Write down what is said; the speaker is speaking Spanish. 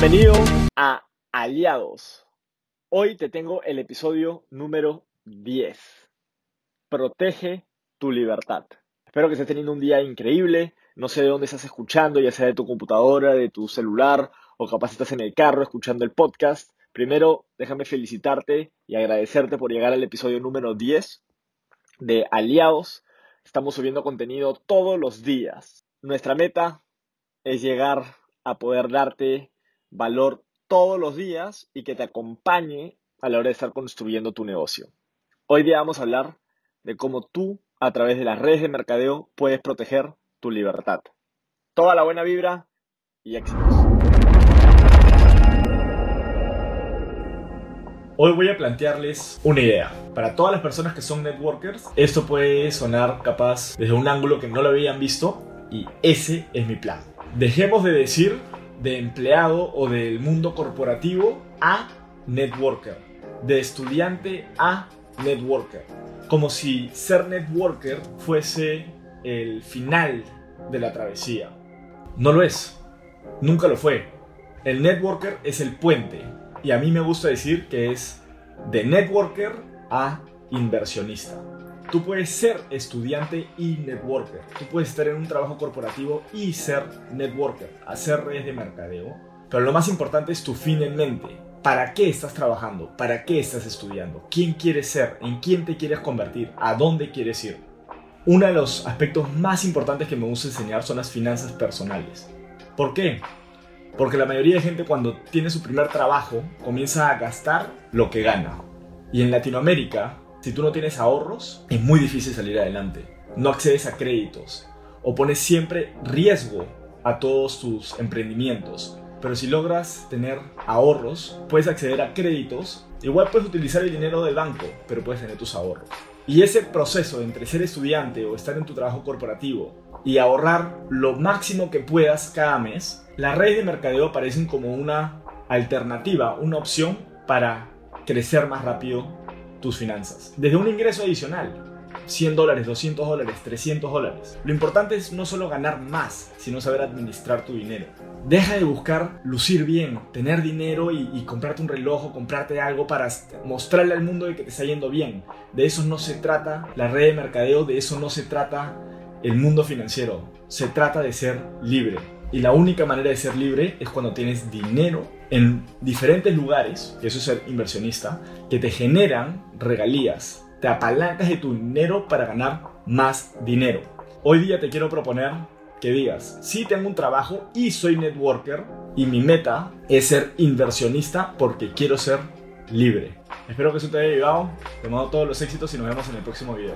Bienvenido a Aliados. Hoy te tengo el episodio número 10. Protege tu libertad. Espero que estés teniendo un día increíble. No sé de dónde estás escuchando, ya sea de tu computadora, de tu celular o capaz estás en el carro escuchando el podcast. Primero, déjame felicitarte y agradecerte por llegar al episodio número 10 de Aliados. Estamos subiendo contenido todos los días. Nuestra meta es llegar a poder darte valor todos los días y que te acompañe a la hora de estar construyendo tu negocio. Hoy día vamos a hablar de cómo tú, a través de las redes de mercadeo, puedes proteger tu libertad. Toda la buena vibra y éxitos. Hoy voy a plantearles una idea. Para todas las personas que son networkers, esto puede sonar capaz desde un ángulo que no lo habían visto y ese es mi plan. Dejemos de decir de empleado o del mundo corporativo a networker, de estudiante a networker, como si ser networker fuese el final de la travesía. No lo es, nunca lo fue. El networker es el puente y a mí me gusta decir que es de networker a inversionista. Tú puedes ser estudiante y networker. Tú puedes estar en un trabajo corporativo y ser networker, hacer redes de mercadeo. Pero lo más importante es tu fin en mente. ¿Para qué estás trabajando? ¿Para qué estás estudiando? ¿Quién quieres ser? ¿En quién te quieres convertir? ¿A dónde quieres ir? Uno de los aspectos más importantes que me gusta enseñar son las finanzas personales. ¿Por qué? Porque la mayoría de gente cuando tiene su primer trabajo comienza a gastar lo que gana. Y en Latinoamérica si tú no tienes ahorros, es muy difícil salir adelante. No accedes a créditos o pones siempre riesgo a todos tus emprendimientos. Pero si logras tener ahorros, puedes acceder a créditos. Igual puedes utilizar el dinero del banco, pero puedes tener tus ahorros. Y ese proceso entre ser estudiante o estar en tu trabajo corporativo y ahorrar lo máximo que puedas cada mes, las redes de mercadeo parecen como una alternativa, una opción para crecer más rápido tus finanzas. Desde un ingreso adicional, 100 dólares, 200 dólares, 300 dólares. Lo importante es no solo ganar más, sino saber administrar tu dinero. Deja de buscar lucir bien, tener dinero y, comprarte un reloj o comprarte algo para mostrarle al mundo de que te está yendo bien. De eso no se trata la red de mercadeo, de eso no se trata el mundo financiero. Se trata de ser libre. Y la única manera de ser libre es cuando tienes dinero en diferentes lugares, que eso es ser inversionista, que te generan regalías, te apalancas de tu dinero para ganar más dinero. Hoy día te quiero proponer que digas, sí tengo un trabajo y soy networker y mi meta es ser inversionista porque quiero ser libre. Espero que eso te haya ayudado, te mando todos los éxitos y nos vemos en el próximo video.